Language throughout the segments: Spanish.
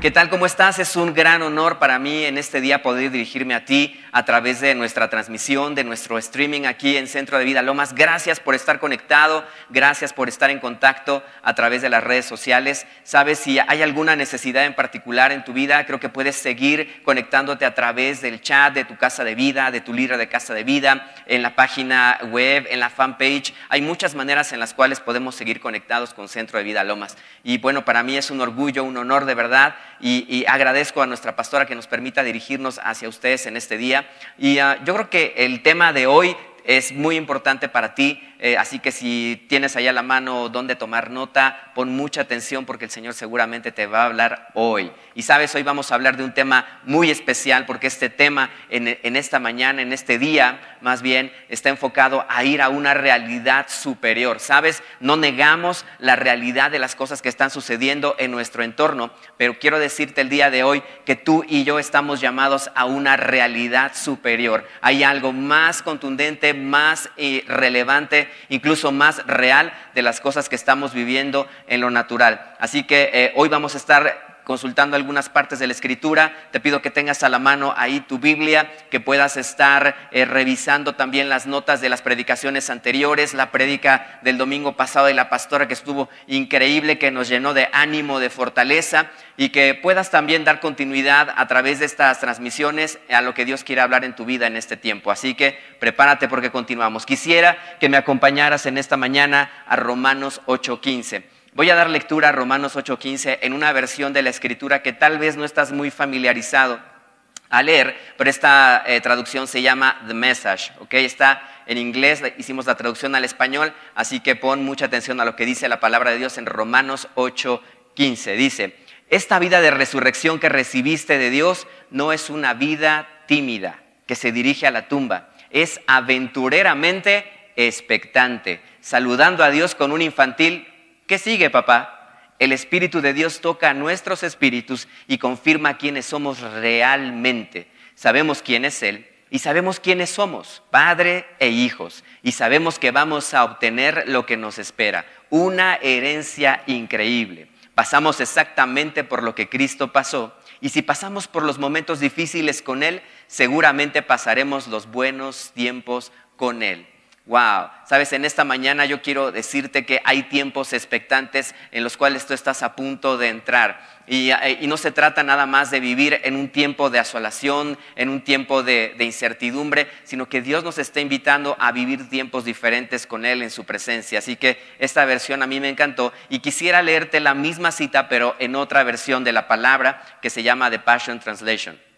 ¿Qué tal? ¿Cómo estás? Es un gran honor para mí en este día poder dirigirme a ti a través de nuestra transmisión, de nuestro streaming aquí en Centro de Vida Lomas. Gracias por estar conectado, gracias por estar en contacto a través de las redes sociales. Sabes, si hay alguna necesidad en particular en tu vida, creo que puedes seguir conectándote a través del chat de tu casa de vida, de tu libro de casa de vida, en la página web, en la fanpage. Hay muchas maneras en las cuales podemos seguir conectados con Centro de Vida Lomas. Y bueno, para mí es un orgullo, un honor de verdad y, agradezco a nuestra pastora que nos permita dirigirnos hacia ustedes en este día. Y ah, yo creo que el tema de hoy es muy importante para ti eh, así que si tienes allá la mano donde tomar nota, pon mucha atención porque el Señor seguramente te va a hablar hoy. Y sabes, hoy vamos a hablar de un tema muy especial porque este tema en, esta mañana, en este día, más bien, está enfocado a ir a una realidad superior. Sabes, no negamos la realidad de las cosas que están sucediendo en nuestro entorno, pero quiero decirte el día de hoy que tú y yo estamos llamados a una realidad superior. Hay algo más contundente, más eh, relevante incluso más real de las cosas que estamos viviendo en lo natural. Así que eh, hoy vamos a estar consultando algunas partes de la escritura. Te pido que tengas a la mano ahí tu Biblia, que puedas estar eh, revisando también las notas de las predicaciones anteriores, la prédica del domingo pasado de la pastora que estuvo increíble, que nos llenó de ánimo, de fortaleza, y que puedas también dar continuidad a través de estas transmisiones a lo que Dios quiere hablar en tu vida en este tiempo. Así que prepárate porque continuamos. Quisiera que me acompañaras en esta mañana a Romanos 8:15. Voy a dar lectura a Romanos 8:15 en una versión de la escritura que tal vez no estás muy familiarizado a leer, pero esta eh, traducción se llama The Message, ¿ok? Está en inglés, hicimos la traducción al español, así que pon mucha atención a lo que dice la palabra de Dios en Romanos 8:15. Dice, esta vida de resurrección que recibiste de Dios no es una vida tímida que se dirige a la tumba, es aventureramente expectante, saludando a Dios con un infantil ¿Qué sigue, papá? El Espíritu de Dios toca a nuestros espíritus y confirma quiénes somos realmente. Sabemos quién es Él y sabemos quiénes somos, padre e hijos, y sabemos que vamos a obtener lo que nos espera, una herencia increíble. Pasamos exactamente por lo que Cristo pasó, y si pasamos por los momentos difíciles con Él, seguramente pasaremos los buenos tiempos con Él. Wow, sabes, en esta mañana yo quiero decirte que hay tiempos expectantes en los cuales tú estás a punto de entrar. Y, eh, no se trata nada más de vivir en un tiempo de asolación, en un tiempo de, de, incertidumbre, sino que Dios nos está invitando a vivir tiempos diferentes con Él en su presencia. Así que esta versión a mí me encantó y quisiera leerte la misma cita, pero en otra versión de la palabra que se llama The Passion Translation.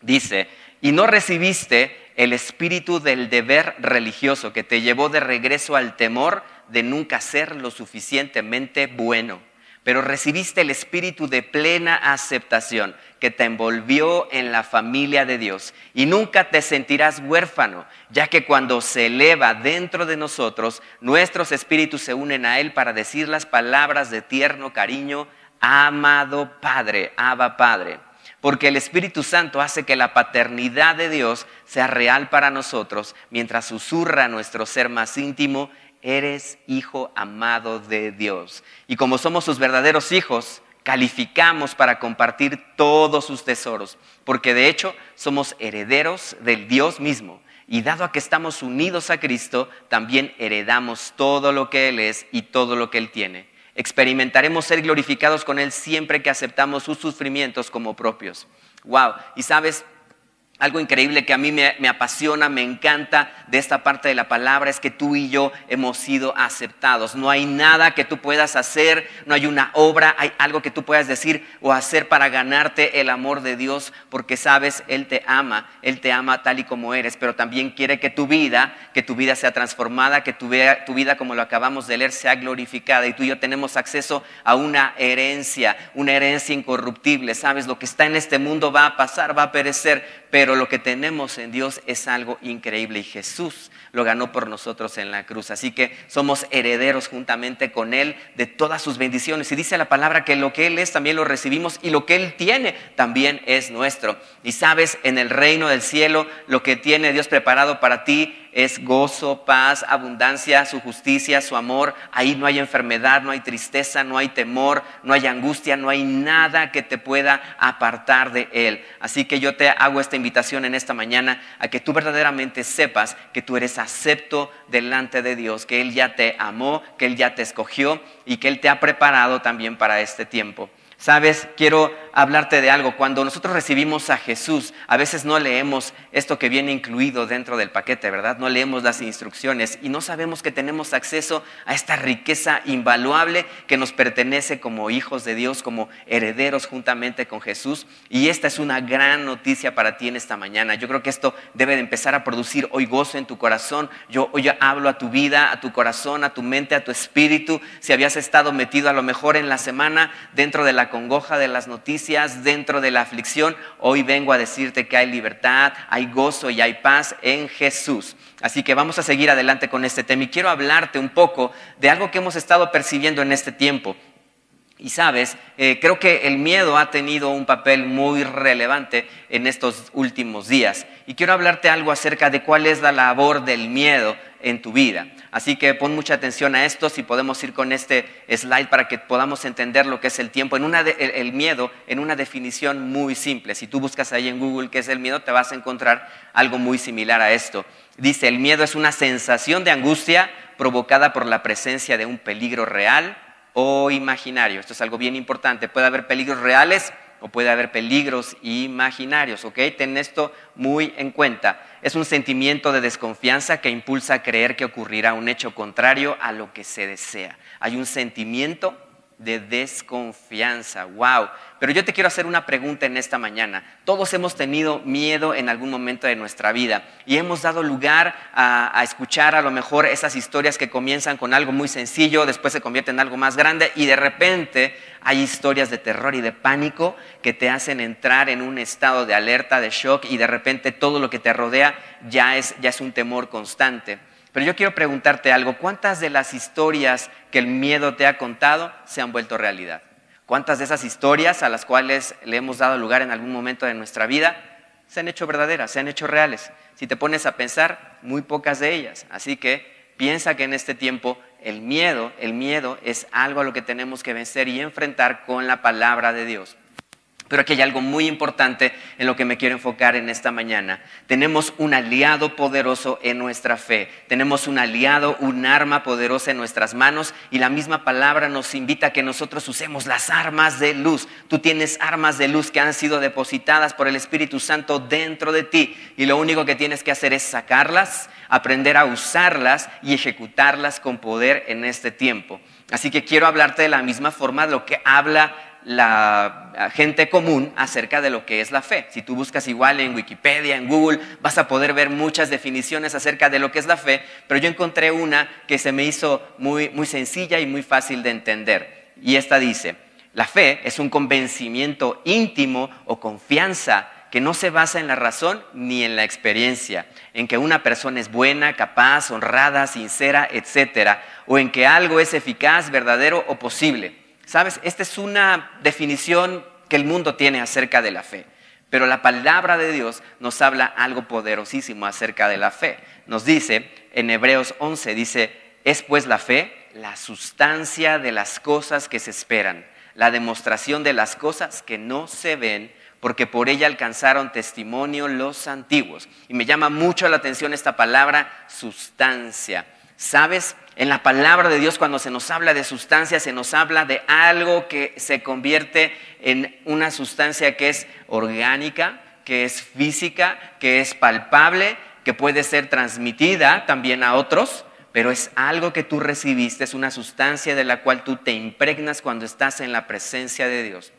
Dice, y no recibiste el espíritu del deber religioso que te llevó de regreso al temor de nunca ser lo suficientemente bueno, pero recibiste el espíritu de plena aceptación que te envolvió en la familia de Dios. Y nunca te sentirás huérfano, ya que cuando se eleva dentro de nosotros, nuestros espíritus se unen a Él para decir las palabras de tierno cariño, amado Padre, Abba Padre porque el Espíritu Santo hace que la paternidad de Dios sea real para nosotros, mientras susurra nuestro ser más íntimo, eres hijo amado de Dios. Y como somos sus verdaderos hijos, calificamos para compartir todos sus tesoros, porque de hecho somos herederos del Dios mismo. Y dado a que estamos unidos a Cristo, también heredamos todo lo que Él es y todo lo que Él tiene. Experimentaremos ser glorificados con Él siempre que aceptamos sus sufrimientos como propios. Wow. Y sabes, algo increíble que a mí me, apasiona, me encanta de esta parte de la palabra es que tú y yo hemos sido aceptados. No hay nada que tú puedas hacer, no hay una obra, hay algo que tú puedas decir o hacer para ganarte el amor de Dios, porque sabes, Él te ama, Él te ama tal y como eres, pero también quiere que tu vida, que tu vida sea transformada, que tu, tu vida, como lo acabamos de leer, sea glorificada. Y tú y yo tenemos acceso a una herencia, una herencia incorruptible. Sabes, lo que está en este mundo va a pasar, va a perecer, pero lo que tenemos en Dios es algo increíble y Jesús lo ganó por nosotros en la cruz. Así que somos herederos juntamente con Él de todas sus bendiciones. Y dice la palabra que lo que Él es también lo recibimos y lo que Él tiene también es nuestro. Y sabes, en el reino del cielo lo que tiene Dios preparado para ti es gozo, paz, abundancia, su justicia, su amor. Ahí no hay enfermedad, no hay tristeza, no hay temor, no hay angustia, no hay nada que te pueda apartar de Él. Así que yo te hago esta invitación en esta mañana a que tú verdaderamente sepas que tú eres acepto delante de Dios, que Él ya te amó, que Él ya te escogió y que Él te ha preparado también para este tiempo. Sabes, quiero hablarte de algo. Cuando nosotros recibimos a Jesús, a veces no leemos esto que viene incluido dentro del paquete, ¿verdad? No leemos las instrucciones y no sabemos que tenemos acceso a esta riqueza invaluable que nos pertenece como hijos de Dios, como herederos juntamente con Jesús. Y esta es una gran noticia para ti en esta mañana. Yo creo que esto debe de empezar a producir hoy gozo en tu corazón. Yo hoy hablo a tu vida, a tu corazón, a tu mente, a tu espíritu. Si habías estado metido a lo mejor en la semana dentro de la congoja de las noticias, dentro de la aflicción, hoy vengo a decirte que hay libertad, hay gozo y hay paz en Jesús. Así que vamos a seguir adelante con este tema y quiero hablarte un poco de algo que hemos estado percibiendo en este tiempo. Y sabes, eh, creo que el miedo ha tenido un papel muy relevante en estos últimos días. Y quiero hablarte algo acerca de cuál es la labor del miedo en tu vida. Así que pon mucha atención a esto, si podemos ir con este slide para que podamos entender lo que es el tiempo. En una el, miedo, en una definición muy simple. Si tú buscas ahí en Google qué es el miedo, te vas a encontrar algo muy similar a esto. Dice, el miedo es una sensación de angustia provocada por la presencia de un peligro real o imaginario. Esto es algo bien importante. Puede haber peligros reales o puede haber peligros imaginarios, ¿ok? Ten esto muy en cuenta. Es un sentimiento de desconfianza que impulsa a creer que ocurrirá un hecho contrario a lo que se desea. Hay un sentimiento de desconfianza. Wow. Pero yo te quiero hacer una pregunta en esta mañana. Todos hemos tenido miedo en algún momento de nuestra vida y hemos dado lugar a, escuchar a lo mejor esas historias que comienzan con algo muy sencillo, después se convierten en algo más grande y de repente hay historias de terror y de pánico que te hacen entrar en un estado de alerta, de shock y de repente todo lo que te rodea ya es, ya es un temor constante. Pero yo quiero preguntarte algo, ¿cuántas de las historias que el miedo te ha contado se han vuelto realidad? ¿Cuántas de esas historias a las cuales le hemos dado lugar en algún momento de nuestra vida se han hecho verdaderas, se han hecho reales? Si te pones a pensar, muy pocas de ellas. Así que piensa que en este tiempo el miedo, el miedo es algo a lo que tenemos que vencer y enfrentar con la palabra de Dios. Pero aquí hay algo muy importante en lo que me quiero enfocar en esta mañana. Tenemos un aliado poderoso en nuestra fe. Tenemos un aliado, un arma poderosa en nuestras manos y la misma palabra nos invita a que nosotros usemos las armas de luz. Tú tienes armas de luz que han sido depositadas por el Espíritu Santo dentro de ti y lo único que tienes que hacer es sacarlas, aprender a usarlas y ejecutarlas con poder en este tiempo. Así que quiero hablarte de la misma forma de lo que habla la gente común acerca de lo que es la fe. Si tú buscas igual en Wikipedia, en Google, vas a poder ver muchas definiciones acerca de lo que es la fe, pero yo encontré una que se me hizo muy, muy sencilla y muy fácil de entender. Y esta dice, la fe es un convencimiento íntimo o confianza que no se basa en la razón ni en la experiencia, en que una persona es buena, capaz, honrada, sincera, etcétera, o en que algo es eficaz, verdadero o posible. Sabes, esta es una definición que el mundo tiene acerca de la fe. Pero la palabra de Dios nos habla algo poderosísimo acerca de la fe. Nos dice en Hebreos 11, dice, es pues la fe la sustancia de las cosas que se esperan, la demostración de las cosas que no se ven, porque por ella alcanzaron testimonio los antiguos. Y me llama mucho la atención esta palabra sustancia. ¿Sabes? En la palabra de Dios cuando se nos habla de sustancia, se nos habla de algo que se convierte en una sustancia que es orgánica, que es física, que es palpable, que puede ser transmitida también a otros, pero es algo que tú recibiste, es una sustancia de la cual tú te impregnas cuando estás en la presencia de Dios.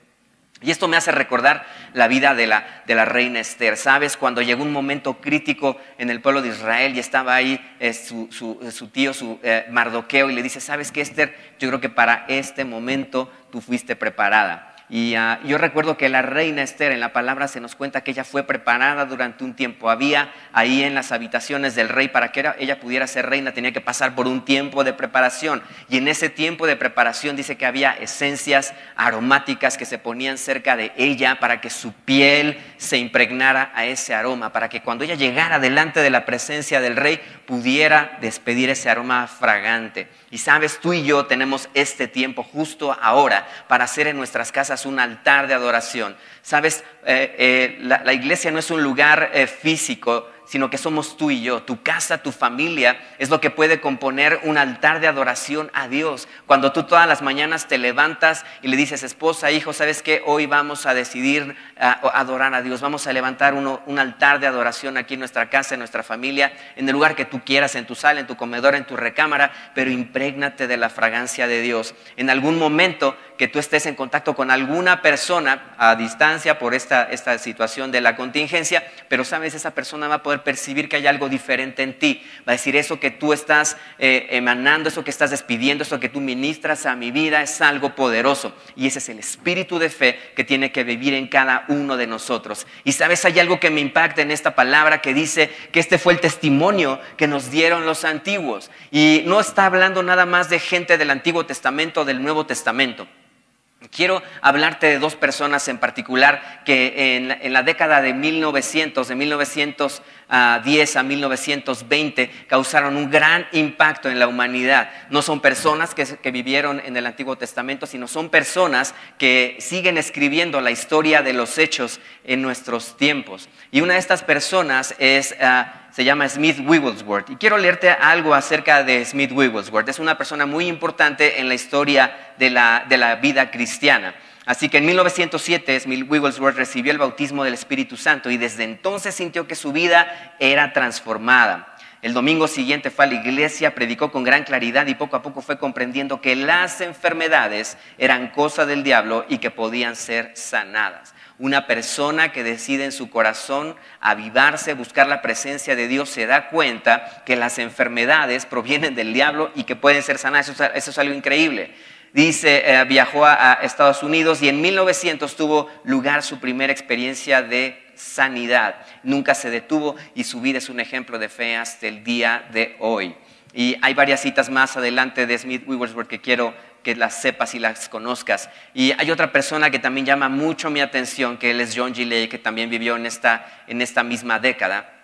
Y esto me hace recordar la vida de la, de la, reina Esther. ¿Sabes? Cuando llegó un momento crítico en el pueblo de Israel y estaba ahí eh, su, su, tío, su eh, Mardoqueo, y le dice, ¿sabes qué, Esther? Yo creo que para este momento tú fuiste preparada. Y ah, yo recuerdo que la reina Esther en la palabra se nos cuenta que ella fue preparada durante un tiempo. Había ahí en las habitaciones del rey para que ella pudiera ser reina tenía que pasar por un tiempo de preparación. Y en ese tiempo de preparación dice que había esencias aromáticas que se ponían cerca de ella para que su piel se impregnara a ese aroma, para que cuando ella llegara delante de la presencia del rey pudiera despedir ese aroma fragante. Y sabes, tú y yo tenemos este tiempo justo ahora para hacer en nuestras casas un altar de adoración. Sabes, eh, eh, la, iglesia no es un lugar eh, físico, sino que somos tú y yo. Tu casa, tu familia es lo que puede componer un altar de adoración a Dios. Cuando tú todas las mañanas te levantas y le dices, esposa, hijo, ¿sabes qué? Hoy vamos a decidir adorar a Dios. Vamos a levantar un altar de adoración aquí en nuestra casa, en nuestra familia, en el lugar que tú quieras, en tu sala, en tu comedor, en tu recámara, pero imprégnate de la fragancia de Dios. En algún momento que tú estés en contacto con alguna persona a distancia por esta, esta situación de la contingencia, pero sabes, esa persona va a poder percibir que hay algo diferente en ti. Va a decir, eso que tú estás eh, emanando, eso que estás despidiendo, eso que tú ministras a mi vida es algo poderoso. Y ese es el espíritu de fe que tiene que vivir en cada uno de nosotros. Y sabes, hay algo que me impacta en esta palabra que dice que este fue el testimonio que nos dieron los antiguos. Y no está hablando nada más de gente del Antiguo Testamento o del Nuevo Testamento. Quiero hablarte de dos personas en particular que en la, década de 1900, de 1910 a 1920, causaron un gran impacto en la humanidad. No son personas que, vivieron en el Antiguo Testamento, sino son personas que siguen escribiendo la historia de los hechos en nuestros tiempos. Y una de estas personas es... Ah, se llama Smith Wigglesworth. Y quiero leerte algo acerca de Smith Wigglesworth. Es una persona muy importante en la historia de la, de la vida cristiana. Así que en 1907 Smith Wigglesworth recibió el bautismo del Espíritu Santo y desde entonces sintió que su vida era transformada. El domingo siguiente fue a la iglesia, predicó con gran claridad y poco a poco fue comprendiendo que las enfermedades eran cosa del diablo y que podían ser sanadas. Una persona que decide en su corazón avivarse, buscar la presencia de Dios, se da cuenta que las enfermedades provienen del diablo y que pueden ser sanadas. Eso, es algo increíble. Dice, eh, viajó a, Estados Unidos y en 1900 tuvo lugar su primera experiencia de sanidad. Nunca se detuvo y su vida es un ejemplo de fe hasta el día de hoy. Y hay varias citas más adelante de Smith Wigglesworth que quiero que las sepas y las conozcas. Y hay otra persona que también llama mucho mi atención, que él es John Gilley, que también vivió en esta, en esta misma década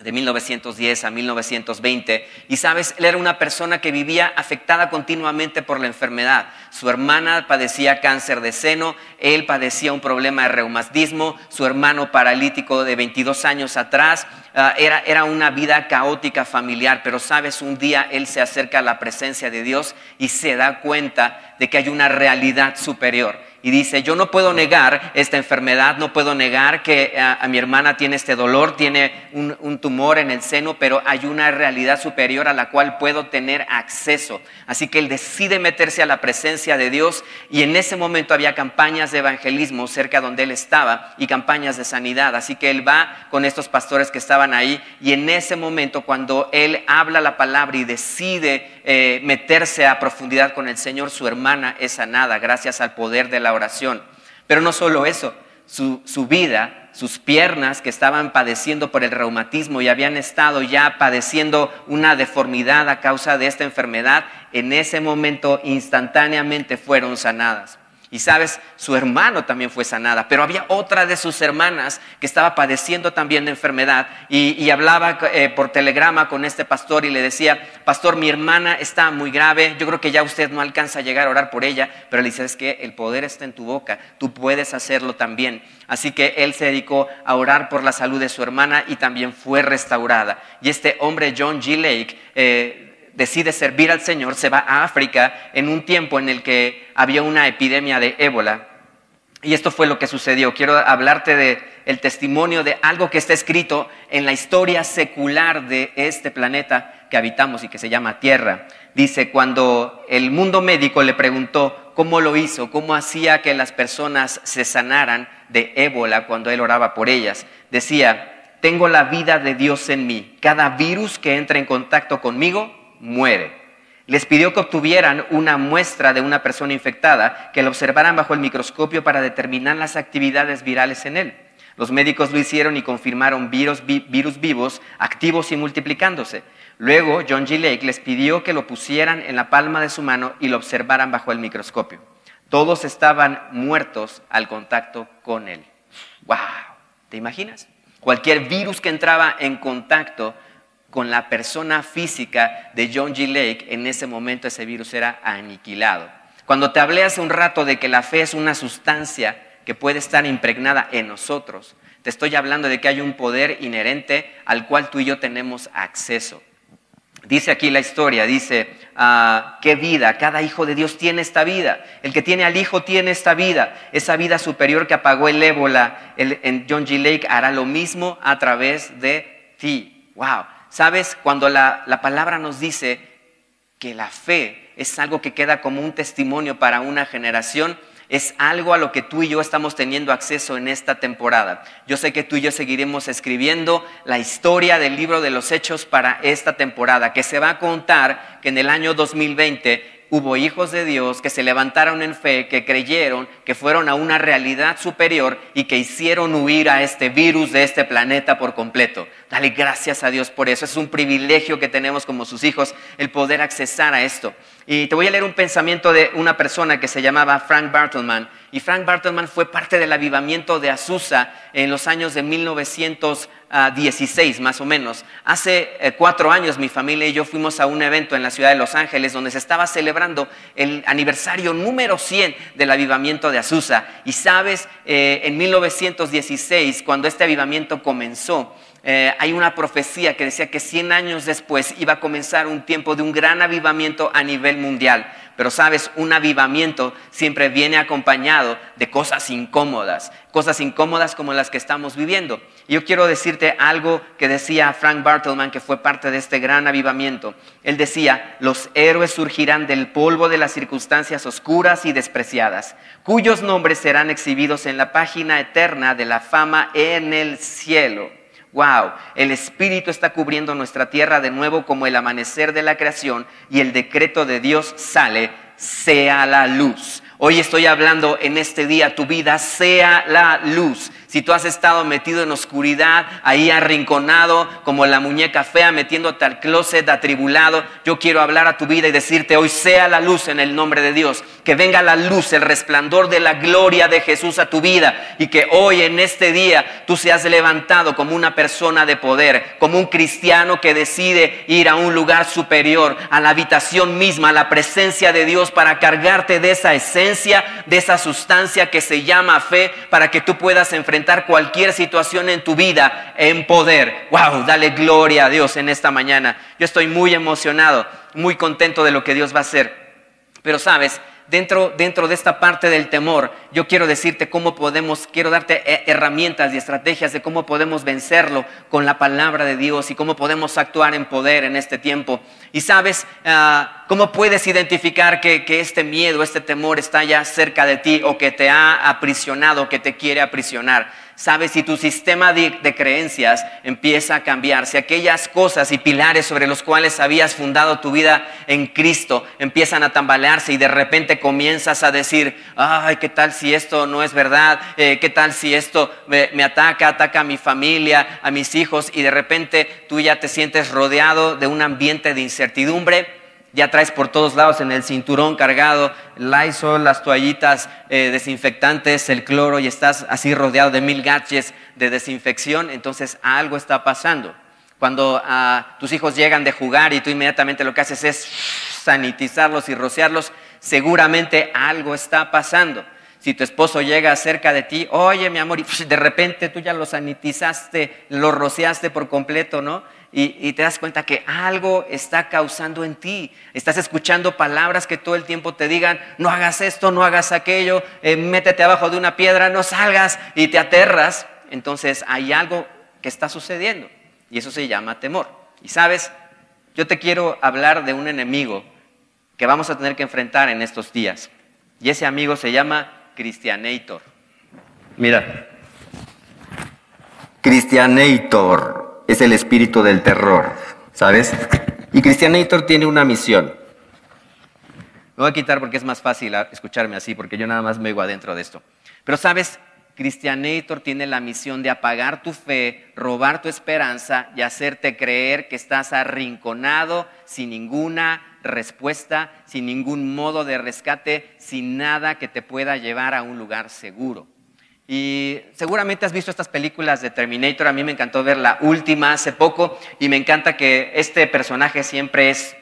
de 1910 a 1920. Y sabes, él era una persona que vivía afectada continuamente por la enfermedad. Su hermana padecía cáncer de seno, él padecía un problema de reumatismo, su hermano paralítico de 22 años atrás. Ah, era, era una vida caótica familiar, pero sabes, un día él se acerca a la presencia de Dios y se da cuenta de que hay una realidad superior y dice, yo no puedo negar esta enfermedad, no puedo negar que eh, a, mi hermana tiene este dolor, tiene un, tumor en el seno, pero hay una realidad superior a la cual puedo tener acceso. Así que él decide meterse a la presencia de Dios y en ese momento había campañas de evangelismo cerca donde él estaba y campañas de sanidad. Así que él va con estos pastores que estaban ahí y en ese momento cuando él habla la palabra y decide eh, meterse a profundidad con el Señor, su hermana es sanada gracias al poder de la oración. Pero no solo eso, su, su vida, sus piernas que estaban padeciendo por el reumatismo y habían estado ya padeciendo una deformidad a causa de esta enfermedad, en ese momento instantáneamente fueron sanadas. Y sabes, su hermano también fue sanada, pero había otra de sus hermanas que estaba padeciendo también de enfermedad y, hablaba eh, por telegrama con este pastor y le decía, pastor, mi hermana está muy grave, yo creo que ya usted no alcanza a llegar a orar por ella, pero le dice, es que el poder está en tu boca, tú puedes hacerlo también. Así que él se dedicó a orar por la salud de su hermana y también fue restaurada. Y este hombre, John G. Lake, eh, decide servir al Señor, se va a África en un tiempo en el que había una epidemia de ébola. Y esto fue lo que sucedió. Quiero hablarte de el testimonio de algo que está escrito en la historia secular de este planeta que habitamos y que se llama Tierra. Dice, cuando el mundo médico le preguntó cómo lo hizo, cómo hacía que las personas se sanaran de ébola cuando él oraba por ellas, decía, tengo la vida de Dios en mí. Cada virus que entra en contacto conmigo muere. Les pidió que obtuvieran una muestra de una persona infectada, que la observaran bajo el microscopio para determinar las actividades virales en él. Los médicos lo hicieron y confirmaron virus, vivos, activos y multiplicándose. Luego, John G. Lake les pidió que lo pusieran en la palma de su mano y lo observaran bajo el microscopio. Todos estaban muertos al contacto con él. ¡Wow! ¿Te imaginas? Cualquier virus que entraba en contacto con la persona física de John G. Lake, en ese momento ese virus era aniquilado. Cuando te hablé hace un rato de que la fe es una sustancia que puede estar impregnada en nosotros, te estoy hablando de que hay un poder inherente al cual tú y yo tenemos acceso. Dice aquí la historia, dice, ah, ¿qué vida? Cada hijo de Dios tiene esta vida. El que tiene al hijo tiene esta vida. Esa vida superior que apagó el ébola en John G. Lake hará lo mismo a través de ti. Wow. ¿Sabes? Cuando la, la palabra nos dice que la fe es algo que queda como un testimonio para una generación, es algo a lo que tú y yo estamos teniendo acceso en esta temporada. Yo sé que tú y yo seguiremos escribiendo la historia del libro de los hechos para esta temporada, que se va a contar que en el año 2020 hubo hijos de Dios que se levantaron en fe, que creyeron, que fueron a una realidad superior y que hicieron huir a este virus de este planeta por completo. Dale gracias a Dios por eso. Es un privilegio que tenemos como sus hijos el poder accesar a esto. Y te voy a leer un pensamiento de una persona que se llamaba Frank Bartleman. Y Frank Bartleman fue parte del avivamiento de Azusa en los años de 1916, más o menos. Hace eh, cuatro años mi familia y yo fuimos a un evento en la ciudad de Los Ángeles donde se estaba celebrando el aniversario número 100 del avivamiento de Azusa. Y sabes, eh, en 1916, cuando este avivamiento comenzó, eh, hay una profecía que decía que 100 años después iba a comenzar un tiempo de un gran avivamiento a nivel mundial. Pero sabes, un avivamiento siempre viene acompañado de cosas incómodas, cosas incómodas como las que estamos viviendo. Yo quiero decirte algo que decía Frank Bartleman, que fue parte de este gran avivamiento. Él decía, los héroes surgirán del polvo de las circunstancias oscuras y despreciadas, cuyos nombres serán exhibidos en la página eterna de la fama en el cielo. Wow, el Espíritu está cubriendo nuestra tierra de nuevo como el amanecer de la creación y el decreto de Dios sale, sea la luz. Hoy estoy hablando en este día, tu vida sea la luz. Si tú has estado metido en oscuridad, ahí arrinconado, como la muñeca fea, metiéndote al closet atribulado, yo quiero hablar a tu vida y decirte, hoy sea la luz en el nombre de Dios. Que venga la luz, el resplandor de la gloria de Jesús a tu vida y que hoy en este día tú seas levantado como una persona de poder, como un cristiano que decide ir a un lugar superior, a la habitación misma, a la presencia de Dios para cargarte de esa esencia, de esa sustancia que se llama fe, para que tú puedas enfrentar cualquier situación en tu vida en poder. Wow, dale gloria a Dios en esta mañana. Yo estoy muy emocionado, muy contento de lo que Dios va a hacer. Pero sabes, dentro, dentro de esta parte del temor, yo quiero decirte cómo podemos, quiero darte eh, herramientas y estrategias de cómo podemos vencerlo con la palabra de Dios y cómo podemos actuar en poder en este tiempo. Y sabes, ah, cómo puedes identificar que, que, este miedo, este temor está ya cerca de ti o que te ha aprisionado, que te quiere aprisionar. Sabes, si tu sistema de, creencias empieza a cambiar, si aquellas cosas y pilares sobre los cuales habías fundado tu vida en Cristo empiezan a tambalearse y de repente comienzas a decir, ay, ¿qué tal si esto no es verdad? Eh, ¿Qué tal si esto me, me ataca, ataca a mi familia, a mis hijos? Y de repente tú ya te sientes rodeado de un ambiente de incertidumbre ya traes por todos lados en el cinturón cargado Lysol, las toallitas eh, desinfectantes, el cloro y estás así rodeado de mil gaches de desinfección, entonces algo está pasando. Cuando ah, tus hijos llegan de jugar y tú inmediatamente lo que haces es sanitizarlos y rociarlos, seguramente algo está pasando. Si tu esposo llega cerca de ti, oye mi amor, y de repente tú ya lo sanitizaste, lo rociaste por completo, ¿no? Y, te das cuenta que algo está causando en ti. Estás escuchando palabras que todo el tiempo te digan, no hagas esto, no hagas aquello, eh, métete abajo de una piedra, no salgas y te aterras. Entonces hay algo que está sucediendo y eso se llama temor. Y sabes, yo te quiero hablar de un enemigo que vamos a tener que enfrentar en estos días. Y ese amigo se llama Christianator. Mira, Christianator es el espíritu del terror, ¿sabes? Y Christianator tiene una misión. Me voy a quitar porque es más fácil escucharme así, porque yo nada más me oigo adentro de esto. Pero sabes, Christianator tiene la misión de apagar tu fe, robar tu esperanza y hacerte creer que estás arrinconado sin ninguna respuesta, sin ningún modo de rescate, sin nada que te pueda llevar a un lugar seguro. Y seguramente has visto estas películas de Terminator, a mí me encantó ver la última hace poco y me encanta que este personaje siempre es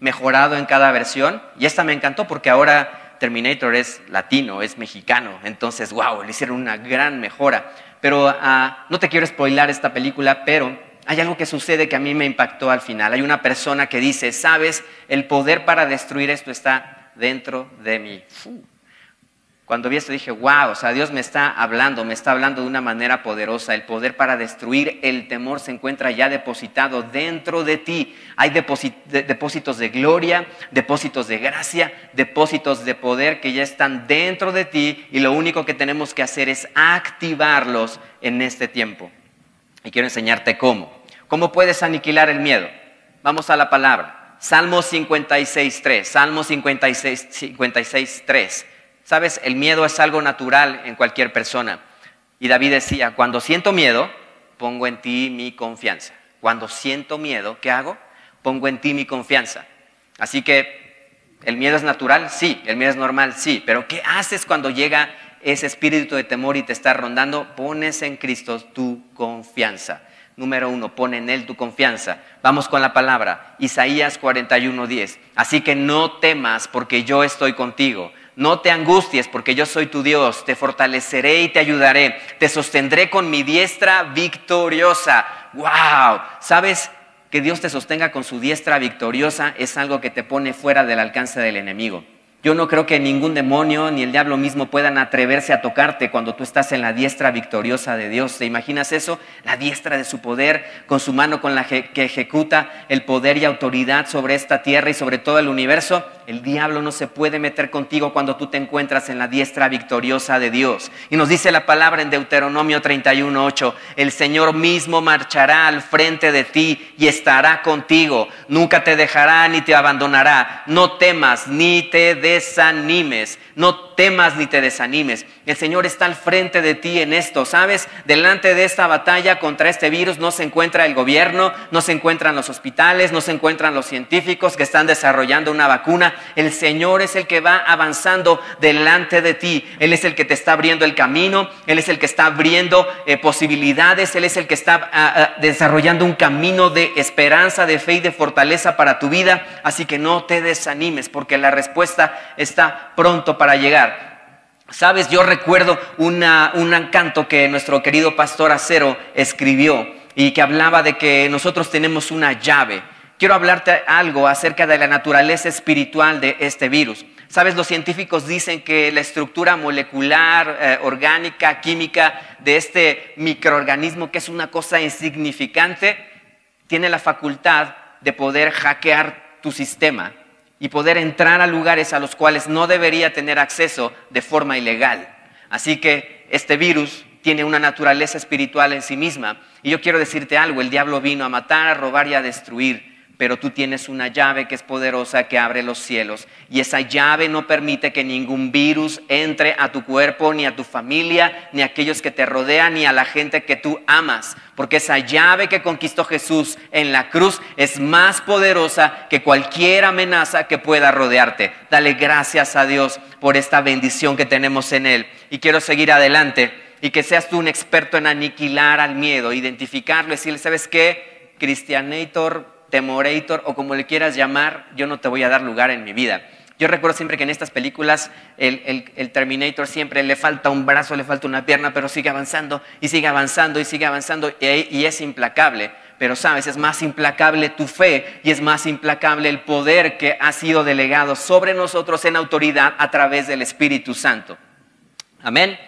mejorado en cada versión y esta me encantó porque ahora Terminator es latino, es mexicano, entonces, wow, le hicieron una gran mejora. Pero ah, no te quiero spoilar esta película, pero hay algo que sucede que a mí me impactó al final. Hay una persona que dice, sabes, el poder para destruir esto está dentro de mí. Cuando vi esto dije, wow, o sea, Dios me está hablando, me está hablando de una manera poderosa. El poder para destruir el temor se encuentra ya depositado dentro de ti. Hay depósitos de gloria, depósitos de gracia, depósitos de poder que ya están dentro de ti y lo único que tenemos que hacer es activarlos en este tiempo. Y quiero enseñarte cómo. ¿Cómo puedes aniquilar el miedo? Vamos a la palabra. Salmo 56.3. Salmo 56.3. 56, Sabes, el miedo es algo natural en cualquier persona. Y David decía, cuando siento miedo, pongo en ti mi confianza. Cuando siento miedo, ¿qué hago? Pongo en ti mi confianza. Así que, ¿el miedo es natural? Sí. ¿El miedo es normal? Sí. Pero ¿qué haces cuando llega ese espíritu de temor y te está rondando? Pones en Cristo tu confianza. Número uno, pon en Él tu confianza. Vamos con la palabra. Isaías 41:10. Así que no temas porque yo estoy contigo. No te angusties porque yo soy tu Dios, te fortaleceré y te ayudaré, te sostendré con mi diestra victoriosa. ¡Wow! ¿Sabes? Que Dios te sostenga con su diestra victoriosa es algo que te pone fuera del alcance del enemigo. Yo no creo que ningún demonio ni el diablo mismo puedan atreverse a tocarte cuando tú estás en la diestra victoriosa de Dios. ¿Te imaginas eso? La diestra de su poder, con su mano con la que ejecuta el poder y autoridad sobre esta tierra y sobre todo el universo. El diablo no se puede meter contigo cuando tú te encuentras en la diestra victoriosa de Dios. Y nos dice la palabra en Deuteronomio 31:8, el Señor mismo marchará al frente de ti y estará contigo. Nunca te dejará ni te abandonará. No temas ni te desanimes. No temas ni te desanimes. El Señor está al frente de ti en esto, ¿sabes? Delante de esta batalla contra este virus no se encuentra el gobierno, no se encuentran los hospitales, no se encuentran los científicos que están desarrollando una vacuna. El Señor es el que va avanzando delante de ti. Él es el que te está abriendo el camino, Él es el que está abriendo eh, posibilidades, Él es el que está ah, ah, desarrollando un camino de esperanza, de fe y de fortaleza para tu vida. Así que no te desanimes porque la respuesta está pronto para llegar. Sabes, yo recuerdo un canto que nuestro querido pastor Acero escribió y que hablaba de que nosotros tenemos una llave. Quiero hablarte algo acerca de la naturaleza espiritual de este virus. Sabes, los científicos dicen que la estructura molecular, eh, orgánica, química de este microorganismo, que es una cosa insignificante, tiene la facultad de poder hackear tu sistema y poder entrar a lugares a los cuales no debería tener acceso de forma ilegal. Así que este virus tiene una naturaleza espiritual en sí misma. Y yo quiero decirte algo, el diablo vino a matar, a robar y a destruir pero tú tienes una llave que es poderosa que abre los cielos y esa llave no permite que ningún virus entre a tu cuerpo, ni a tu familia, ni a aquellos que te rodean, ni a la gente que tú amas, porque esa llave que conquistó Jesús en la cruz es más poderosa que cualquier amenaza que pueda rodearte. Dale gracias a Dios por esta bendición que tenemos en Él y quiero seguir adelante y que seas tú un experto en aniquilar al miedo, identificarlo, decirle, ¿sabes qué? Cristianator Temorator o como le quieras llamar, yo no te voy a dar lugar en mi vida. Yo recuerdo siempre que en estas películas el, Terminator siempre le falta un brazo, le falta una pierna, pero sigue avanzando y sigue avanzando y sigue avanzando y, es implacable. Pero sabes, es más implacable tu fe y es más implacable el poder que ha sido delegado sobre nosotros en autoridad a través del Espíritu Santo. Amén.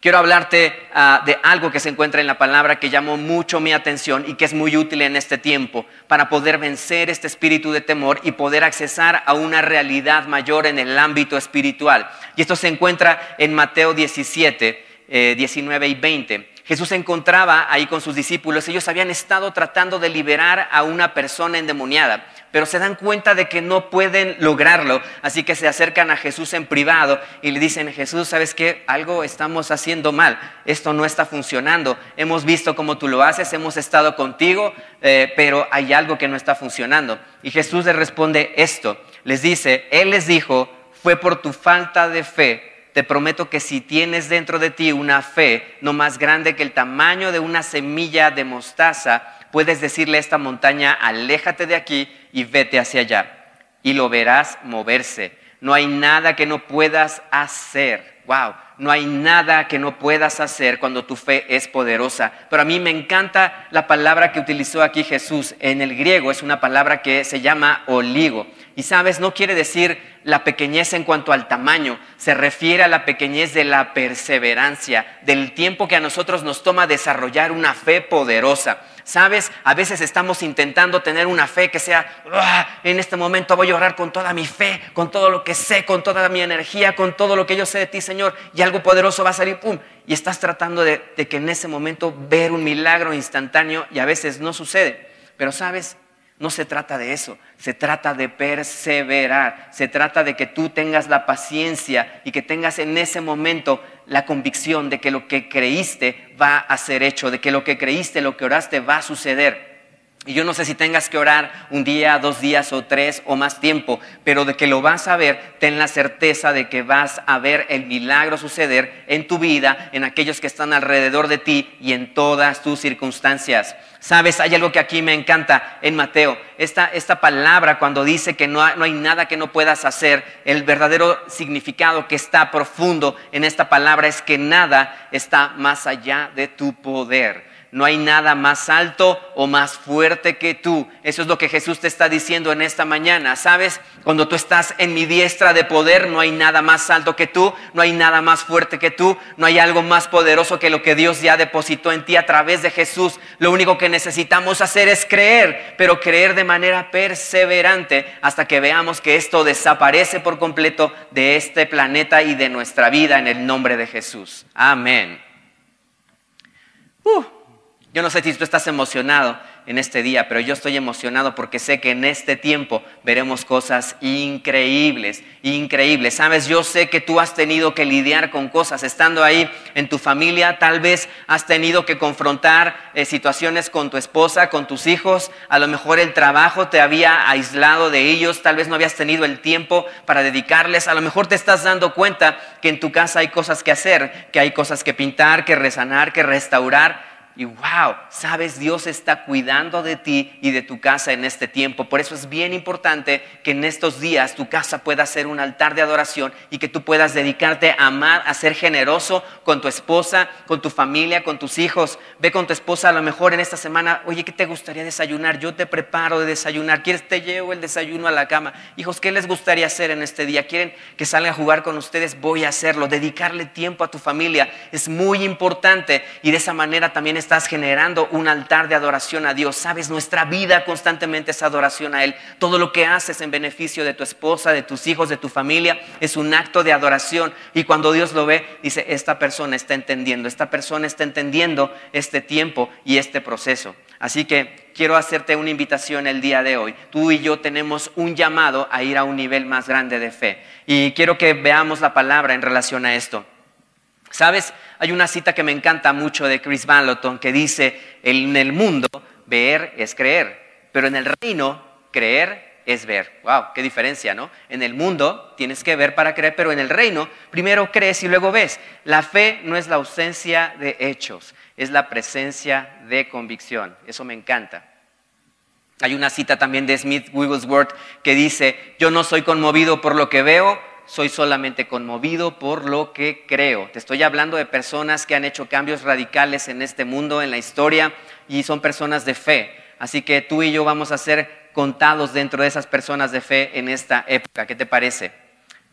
Quiero hablarte ah, de algo que se encuentra en la palabra que llamó mucho mi atención y que es muy útil en este tiempo para poder vencer este espíritu de temor y poder accesar a una realidad mayor en el ámbito espiritual. Y esto se encuentra en Mateo 17, 19 eh, y 20. Jesús se encontraba ahí con sus discípulos. Ellos habían estado tratando de liberar a una persona endemoniada pero se dan cuenta de que no pueden lograrlo, así que se acercan a Jesús en privado y le dicen, Jesús, ¿sabes qué? Algo estamos haciendo mal, esto no está funcionando, hemos visto cómo tú lo haces, hemos estado contigo, eh, pero hay algo que no está funcionando. Y Jesús les responde esto, les dice, Él les dijo, fue por tu falta de fe. Te prometo que si tienes dentro de ti una fe no más grande que el tamaño de una semilla de mostaza, puedes decirle a esta montaña, aléjate de aquí y vete hacia allá. Y lo verás moverse. No hay nada que no puedas hacer. Wow, no hay nada que no puedas hacer cuando tu fe es poderosa. Pero a mí me encanta la palabra que utilizó aquí Jesús. En el griego es una palabra que se llama oligo. Y sabes, no quiere decir la pequeñez en cuanto al tamaño, se refiere a la pequeñez de la perseverancia, del tiempo que a nosotros nos toma desarrollar una fe poderosa. Sabes, a veces estamos intentando tener una fe que sea, en este momento voy a orar con toda mi fe, con todo lo que sé, con toda mi energía, con todo lo que yo sé de ti, Señor, y algo poderoso va a salir, ¡pum! Y estás tratando de, de que en ese momento ver un milagro instantáneo y a veces no sucede. Pero sabes, no se trata de eso, se trata de perseverar, se trata de que tú tengas la paciencia y que tengas en ese momento la convicción de que lo que creíste va a ser hecho, de que lo que creíste, lo que oraste va a suceder. Y yo no sé si tengas que orar un día, dos días o tres o más tiempo, pero de que lo vas a ver, ten la certeza de que vas a ver el milagro suceder en tu vida, en aquellos que están alrededor de ti y en todas tus circunstancias. Sabes, hay algo que aquí me encanta en Mateo. Esta, esta palabra cuando dice que no no hay nada que no puedas hacer, el verdadero significado que está profundo en esta palabra es que nada está más allá de tu poder no hay nada más alto o más fuerte que tú. Eso es lo que Jesús te está diciendo en esta mañana. ¿Sabes? Cuando tú estás en mi diestra de poder, no hay nada más alto que tú, no hay nada más fuerte que tú, no hay algo más poderoso que lo que Dios ya depositó en ti a través de Jesús. Lo único que necesitamos hacer es creer, pero creer de manera perseverante hasta que veamos que esto desaparece por completo de este planeta y de nuestra vida en el nombre de Jesús. Amén. Uh. Yo no sé si tú estás emocionado en este día, pero yo estoy emocionado porque sé que en este tiempo veremos cosas increíbles, increíbles. Sabes, yo sé que tú has tenido que lidiar con cosas. Estando ahí en tu familia, tal vez has tenido que confrontar eh, situaciones con tu esposa, con tus hijos, a lo mejor el trabajo te había aislado de ellos, tal vez no habías tenido el tiempo para dedicarles, a lo mejor te estás dando cuenta que en tu casa hay cosas que hacer, que hay cosas que pintar, que resanar, que restaurar y wow, sabes, Dios está cuidando de ti y de tu casa en este tiempo. Por eso es bien importante que en estos días tu casa pueda ser un altar de adoración y que tú puedas dedicarte a amar, a ser generoso con tu esposa, con tu familia, con tus hijos. Ve con tu esposa a lo mejor en esta semana, oye, ¿qué te gustaría desayunar? Yo te preparo de desayunar. ¿Quieres te llevo el desayuno a la cama? Hijos, ¿qué les gustaría hacer en este día? ¿Quieren que salga a jugar con ustedes? Voy a hacerlo. Dedicarle tiempo a tu familia es muy importante y de esa manera también es estás generando un altar de adoración a Dios. Sabes, nuestra vida constantemente es adoración a Él. Todo lo que haces en beneficio de tu esposa, de tus hijos, de tu familia, es un acto de adoración. Y cuando Dios lo ve, dice, esta persona está entendiendo, esta persona está entendiendo este tiempo y este proceso. Así que quiero hacerte una invitación el día de hoy. Tú y yo tenemos un llamado a ir a un nivel más grande de fe. Y quiero que veamos la palabra en relación a esto. ¿Sabes? Hay una cita que me encanta mucho de Chris Van que dice, en el mundo ver es creer, pero en el reino creer es ver. Wow, qué diferencia, ¿no? En el mundo tienes que ver para creer, pero en el reino primero crees y luego ves. La fe no es la ausencia de hechos, es la presencia de convicción. Eso me encanta. Hay una cita también de Smith Wigglesworth que dice, yo no soy conmovido por lo que veo, soy solamente conmovido por lo que creo. Te estoy hablando de personas que han hecho cambios radicales en este mundo, en la historia, y son personas de fe. Así que tú y yo vamos a ser contados dentro de esas personas de fe en esta época. ¿Qué te parece?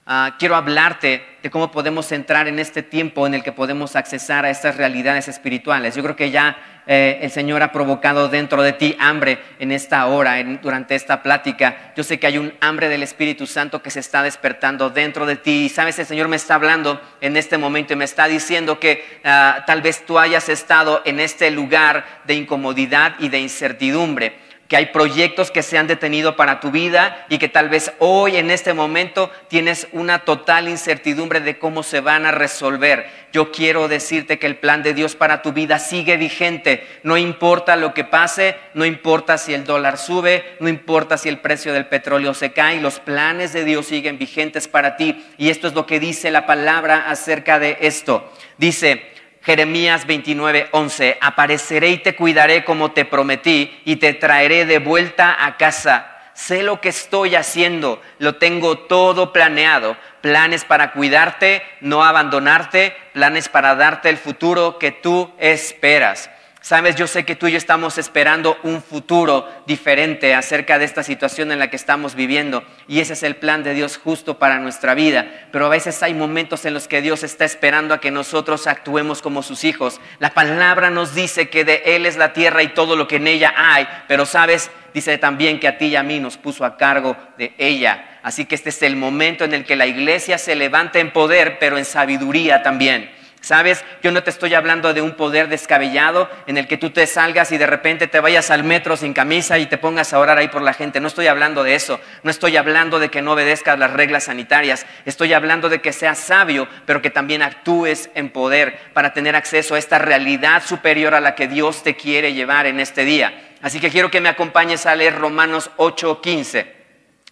Ah, quiero hablarte de cómo podemos entrar en este tiempo en el que podemos accesar a estas realidades espirituales. Yo creo que ya eh, el Señor ha provocado dentro de ti hambre en esta hora, durante esta plática. Yo sé que hay un hambre del Espíritu Santo que se está despertando dentro de ti. Y sabes, el Señor me está hablando en este momento y me está diciendo que ah, tal vez tú hayas estado en este lugar de incomodidad y de incertidumbre que hay proyectos que se han detenido para tu vida y que tal vez hoy en este momento tienes una total incertidumbre de cómo se van a resolver. Yo quiero decirte que el plan de Dios para tu vida sigue vigente. No importa lo que pase, no importa si el dólar sube, no importa si el precio del petróleo se cae, los planes de Dios siguen vigentes para ti. Y esto es lo que dice la palabra acerca de esto. Dice, Jeremías 29, 11, apareceré y te cuidaré como te prometí y te traeré de vuelta a casa. Sé lo que estoy haciendo, lo tengo todo planeado, planes para cuidarte, no abandonarte, planes para darte el futuro que tú esperas. Sabes, yo sé que tú y yo estamos esperando un futuro diferente acerca de esta situación en la que estamos viviendo y ese es el plan de Dios justo para nuestra vida. Pero a veces hay momentos en los que Dios está esperando a que nosotros actuemos como sus hijos. La palabra nos dice que de Él es la tierra y todo lo que en ella hay, pero sabes, dice también que a ti y a mí nos puso a cargo de ella. Así que este es el momento en el que la iglesia se levanta en poder, pero en sabiduría también. ¿Sabes? Yo no te estoy hablando de un poder descabellado en el que tú te salgas y de repente te vayas al metro sin camisa y te pongas a orar ahí por la gente. No estoy hablando de eso. No estoy hablando de que no obedezcas las reglas sanitarias. Estoy hablando de que seas sabio, pero que también actúes en poder para tener acceso a esta realidad superior a la que Dios te quiere llevar en este día. Así que quiero que me acompañes a leer Romanos 8:15.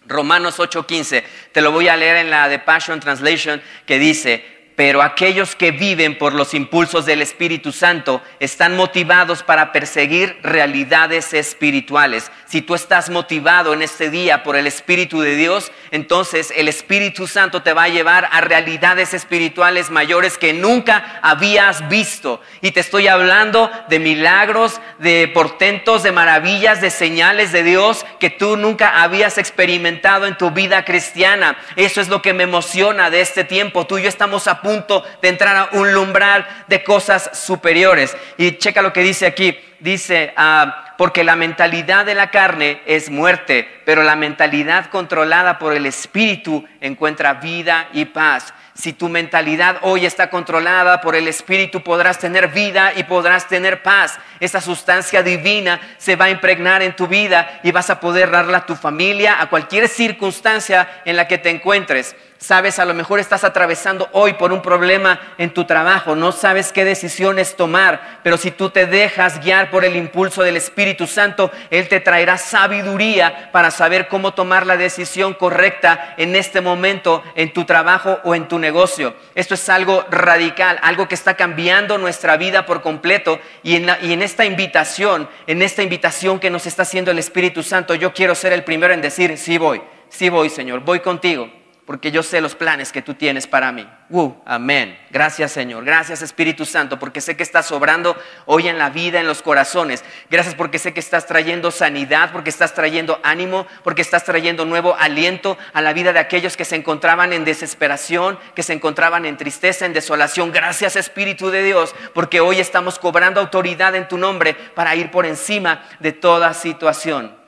Romanos 8:15. Te lo voy a leer en la The Passion Translation que dice, pero aquellos que viven por los impulsos del Espíritu Santo están motivados para perseguir realidades espirituales. Si tú estás motivado en este día por el Espíritu de Dios, entonces el Espíritu Santo te va a llevar a realidades espirituales mayores que nunca habías visto. Y te estoy hablando de milagros, de portentos, de maravillas, de señales de Dios que tú nunca habías experimentado en tu vida cristiana. Eso es lo que me emociona de este tiempo. Tú y yo estamos a punto de entrar a un umbral de cosas superiores. Y checa lo que dice aquí. Dice, ah, porque la mentalidad de la carne es muerte, pero la mentalidad controlada por el Espíritu encuentra vida y paz. Si tu mentalidad hoy está controlada por el Espíritu, podrás tener vida y podrás tener paz. Esa sustancia divina se va a impregnar en tu vida y vas a poder darla a tu familia, a cualquier circunstancia en la que te encuentres. Sabes, a lo mejor estás atravesando hoy por un problema en tu trabajo, no sabes qué decisiones tomar, pero si tú te dejas guiar por el impulso del Espíritu Santo, Él te traerá sabiduría para saber cómo tomar la decisión correcta en este momento en tu trabajo o en tu negocio. Esto es algo radical, algo que está cambiando nuestra vida por completo y en, esta invitación, en esta invitación que nos está haciendo el Espíritu Santo, yo quiero ser el primero en decir, sí voy, sí voy Señor, voy contigo porque yo sé los planes que tú tienes para mí. Uh, amén. Gracias Señor. Gracias Espíritu Santo, porque sé que estás obrando hoy en la vida, en los corazones. Gracias porque sé que estás trayendo sanidad, porque estás trayendo ánimo, porque estás trayendo nuevo aliento a la vida de aquellos que se encontraban en desesperación, que se encontraban en tristeza, en desolación. Gracias Espíritu de Dios, porque hoy estamos cobrando autoridad en tu nombre para ir por encima de toda situación.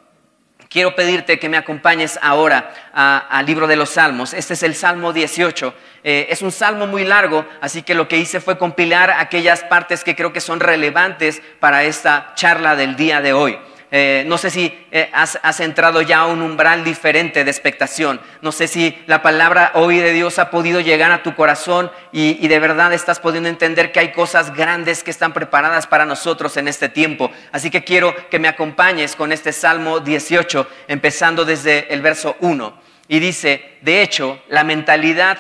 Quiero pedirte que me acompañes ahora al libro de los Salmos. Este es el Salmo 18. Eh, es un salmo muy largo, así que lo que hice fue compilar aquellas partes que creo que son relevantes para esta charla del día de hoy. Eh, no sé si eh, has, entrado ya a un umbral diferente de expectación. No sé si la palabra hoy de Dios ha podido llegar a tu corazón y, de verdad estás pudiendo entender que hay cosas grandes que están preparadas para nosotros en este tiempo. Así que quiero que me acompañes con este Salmo 18, empezando desde el verso 1. Y dice, de hecho, la mentalidad...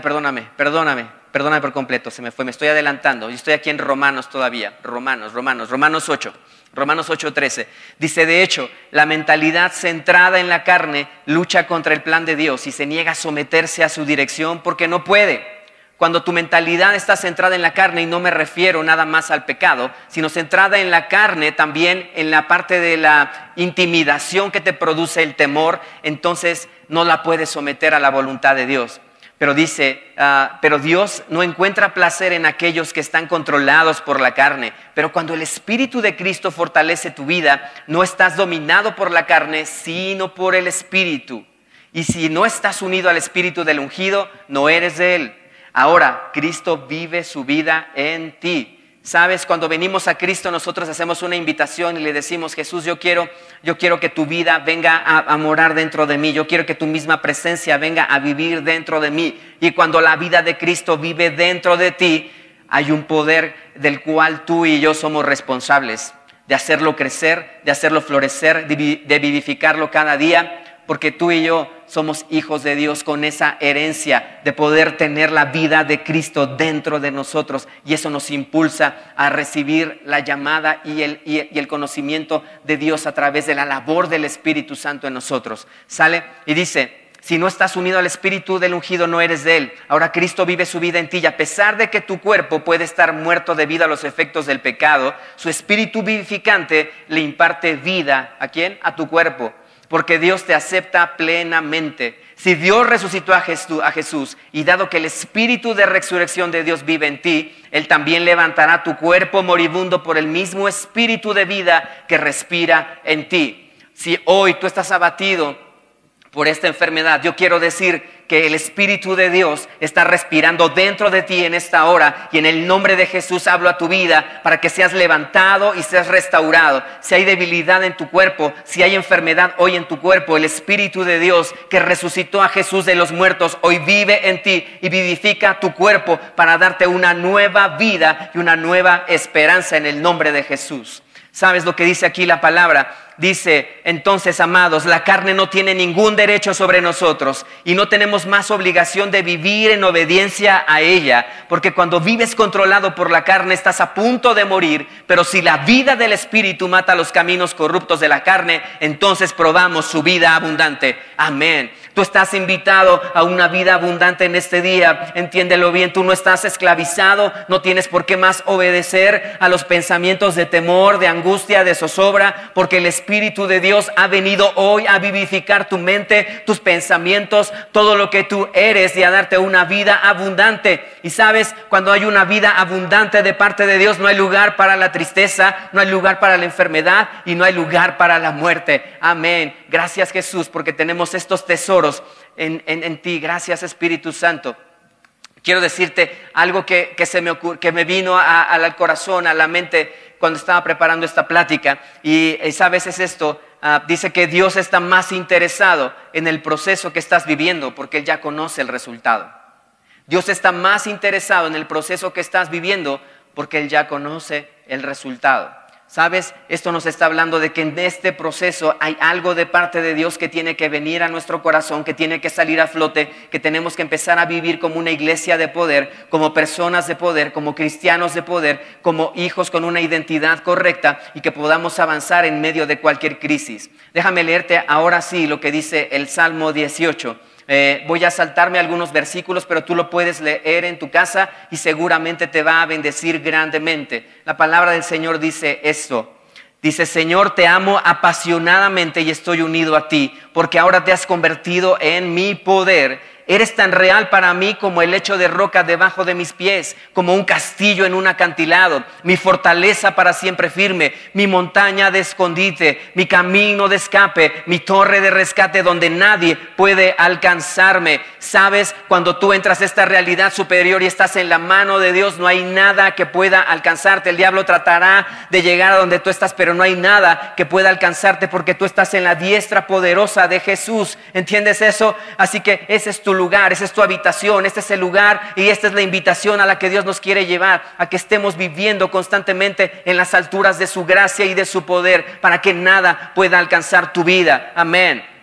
perdóname, perdóname, perdóname por completo, se me fue, me estoy adelantando. Yo estoy aquí en Romanos todavía. Romanos, Romanos, Romanos 8. Romanos 8:13. Dice, de hecho, la mentalidad centrada en la carne lucha contra el plan de Dios y se niega a someterse a su dirección porque no puede. Cuando tu mentalidad está centrada en la carne, y no me refiero nada más al pecado, sino centrada en la carne, también en la parte de la intimidación que te produce el temor, entonces no la puedes someter a la voluntad de Dios. Pero dice, ah, pero Dios no encuentra placer en aquellos que están controlados por la carne. Pero cuando el Espíritu de Cristo fortalece tu vida, no estás dominado por la carne, sino por el Espíritu. Y si no estás unido al Espíritu del ungido, no eres de Él. Ahora, Cristo vive su vida en ti. Sabes, cuando venimos a Cristo nosotros hacemos una invitación y le decimos, Jesús, yo quiero, yo quiero que tu vida venga a, morar dentro de mí, yo quiero que tu misma presencia venga a vivir dentro de mí. Y cuando la vida de Cristo vive dentro de ti, hay un poder del cual tú y yo somos responsables de hacerlo crecer, de hacerlo florecer, de vivificarlo cada día porque tú y yo somos hijos de Dios con esa herencia de poder tener la vida de Cristo dentro de nosotros y eso nos impulsa a recibir la llamada y el, y el, conocimiento de Dios a través de la labor del Espíritu Santo en nosotros. Sale y dice, si no estás unido al Espíritu del ungido, no eres de Él. Ahora Cristo vive su vida en ti y a pesar de que tu cuerpo puede estar muerto debido a los efectos del pecado, su Espíritu vivificante le imparte vida. ¿A quién? A tu cuerpo porque Dios te acepta plenamente. Si Dios resucitó a Jesús, y dado que el espíritu de resurrección de Dios vive en ti, Él también levantará tu cuerpo moribundo por el mismo espíritu de vida que respira en ti. Si hoy tú estás abatido por esta enfermedad, yo quiero decir que el Espíritu de Dios está respirando dentro de ti en esta hora y en el nombre de Jesús hablo a tu vida para que seas levantado y seas restaurado. Si hay debilidad en tu cuerpo, si hay enfermedad hoy en tu cuerpo, el Espíritu de Dios que resucitó a Jesús de los muertos hoy vive en ti y vivifica tu cuerpo para darte una nueva vida y una nueva esperanza en el nombre de Jesús. ¿Sabes lo que dice aquí la palabra? Dice, entonces, amados, la carne no tiene ningún derecho sobre nosotros y no tenemos más obligación de vivir en obediencia a ella, porque cuando vives controlado por la carne estás a punto de morir, pero si la vida del Espíritu mata los caminos corruptos de la carne, entonces probamos su vida abundante. Amén. Tú estás invitado a una vida abundante en este día. Entiéndelo bien, tú no estás esclavizado, no tienes por qué más obedecer a los pensamientos de temor, de angustia, de zozobra, porque el Espíritu de Dios ha venido hoy a vivificar tu mente, tus pensamientos, todo lo que tú eres y a darte una vida abundante. Y sabes, cuando hay una vida abundante de parte de Dios, no hay lugar para la tristeza, no hay lugar para la enfermedad y no hay lugar para la muerte. Amén. Gracias Jesús porque tenemos estos tesoros en, ti. Gracias Espíritu Santo. Quiero decirte algo que, se me, que me vino al corazón, a la mente cuando estaba preparando esta plática. Y, sabes, es esto. Ah, dice que Dios está más interesado en el proceso que estás viviendo porque Él ya conoce el resultado. Dios está más interesado en el proceso que estás viviendo porque Él ya conoce el resultado. ¿Sabes? Esto nos está hablando de que en este proceso hay algo de parte de Dios que tiene que venir a nuestro corazón, que tiene que salir a flote, que tenemos que empezar a vivir como una iglesia de poder, como personas de poder, como cristianos de poder, como hijos con una identidad correcta y que podamos avanzar en medio de cualquier crisis. Déjame leerte ahora sí lo que dice el Salmo 18. Eh, voy a saltarme algunos versículos, pero tú lo puedes leer en tu casa y seguramente te va a bendecir grandemente. La palabra del Señor dice esto. Dice, Señor, te amo apasionadamente y estoy unido a ti, porque ahora te has convertido en mi poder Eres tan real para mí como el lecho de roca debajo de mis pies, como un castillo en un acantilado, mi fortaleza para siempre firme, mi montaña de escondite, mi camino de escape, mi torre de rescate donde nadie puede alcanzarme. Sabes, cuando tú entras a esta realidad superior y estás en la mano de Dios, no hay nada que pueda alcanzarte. El diablo tratará de llegar a donde tú estás, pero no hay nada que pueda alcanzarte porque tú estás en la diestra poderosa de Jesús. ¿Entiendes eso? Así que ese es tu lugar, esa es tu habitación, este es el lugar y esta es la invitación a la que Dios nos quiere llevar, a que estemos viviendo constantemente en las alturas de su gracia y de su poder para que nada pueda alcanzar tu vida. Amén.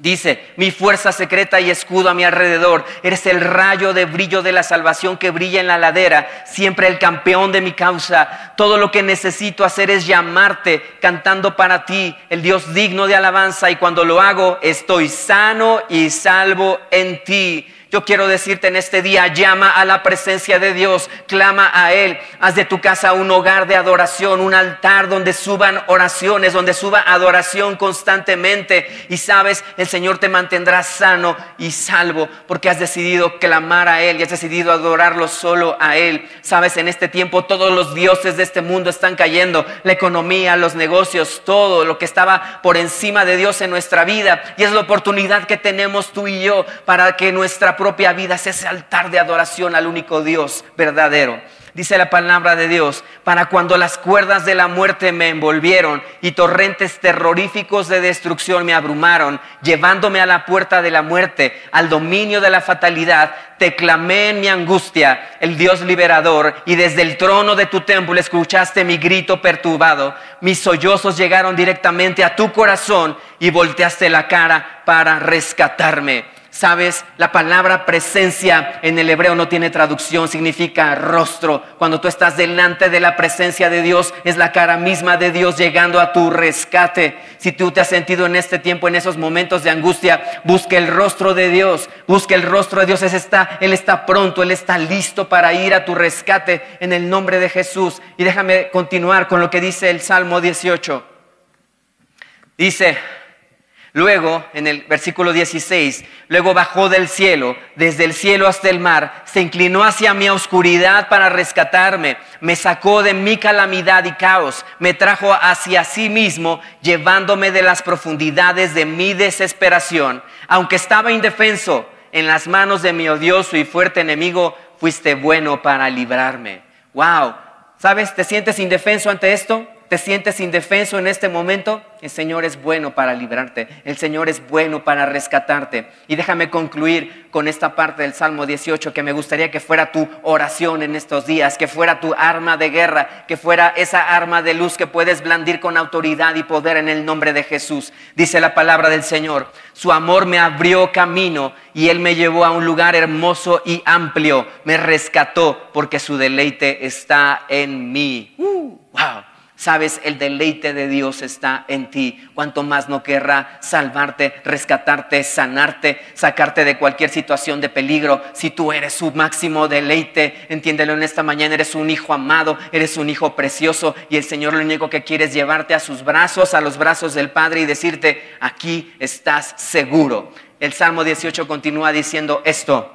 Dice, mi fuerza secreta y escudo a mi alrededor, eres el rayo de brillo de la salvación que brilla en la ladera, siempre el campeón de mi causa. Todo lo que necesito hacer es llamarte, cantando para ti, el Dios digno de alabanza, y cuando lo hago estoy sano y salvo en ti. Yo quiero decirte en este día, llama a la presencia de Dios, clama a Él, haz de tu casa un hogar de adoración, un altar donde suban oraciones, donde suba adoración constantemente. Y sabes, el Señor te mantendrá sano y salvo porque has decidido clamar a Él y has decidido adorarlo solo a Él. Sabes, en este tiempo todos los dioses de este mundo están cayendo, la economía, los negocios, todo lo que estaba por encima de Dios en nuestra vida. Y es la oportunidad que tenemos tú y yo para que nuestra propia vida es ese altar de adoración al único Dios verdadero. Dice la palabra de Dios, para cuando las cuerdas de la muerte me envolvieron y torrentes terroríficos de destrucción me abrumaron, llevándome a la puerta de la muerte, al dominio de la fatalidad, te clamé en mi angustia, el Dios liberador, y desde el trono de tu templo escuchaste mi grito perturbado. Mis sollozos llegaron directamente a tu corazón y volteaste la cara para rescatarme. Sabes, la palabra presencia en el hebreo no tiene traducción, significa rostro. Cuando tú estás delante de la presencia de Dios, es la cara misma de Dios llegando a tu rescate. Si tú te has sentido en este tiempo, en esos momentos de angustia, busque el rostro de Dios, busque el rostro de Dios. está, Él está pronto, Él está listo para ir a tu rescate en el nombre de Jesús. Y déjame continuar con lo que dice el Salmo 18. Dice, Luego, en el versículo 16, luego bajó del cielo, desde el cielo hasta el mar, se inclinó hacia mi oscuridad para rescatarme, me sacó de mi calamidad y caos, me trajo hacia sí mismo, llevándome de las profundidades de mi desesperación. Aunque estaba indefenso en las manos de mi odioso y fuerte enemigo, fuiste bueno para librarme. Wow, ¿sabes? ¿Te sientes indefenso ante esto? ¿Te sientes indefenso en este momento? El Señor es bueno para librarte, el Señor es bueno para rescatarte. Y déjame concluir con esta parte del Salmo 18 que me gustaría que fuera tu oración en estos días, que fuera tu arma de guerra, que fuera esa arma de luz que puedes blandir con autoridad y poder en el nombre de Jesús. Dice la palabra del Señor, su amor me abrió camino y Él me llevó a un lugar hermoso y amplio, me rescató porque su deleite está en mí. Uh, wow. Sabes, el deleite de Dios está en ti. Cuanto más no querrá salvarte, rescatarte, sanarte, sacarte de cualquier situación de peligro. Si tú eres su máximo deleite, entiéndelo en esta mañana, eres un hijo amado, eres un hijo precioso y el Señor lo único que quiere es llevarte a sus brazos, a los brazos del Padre y decirte, aquí estás seguro. El Salmo 18 continúa diciendo esto.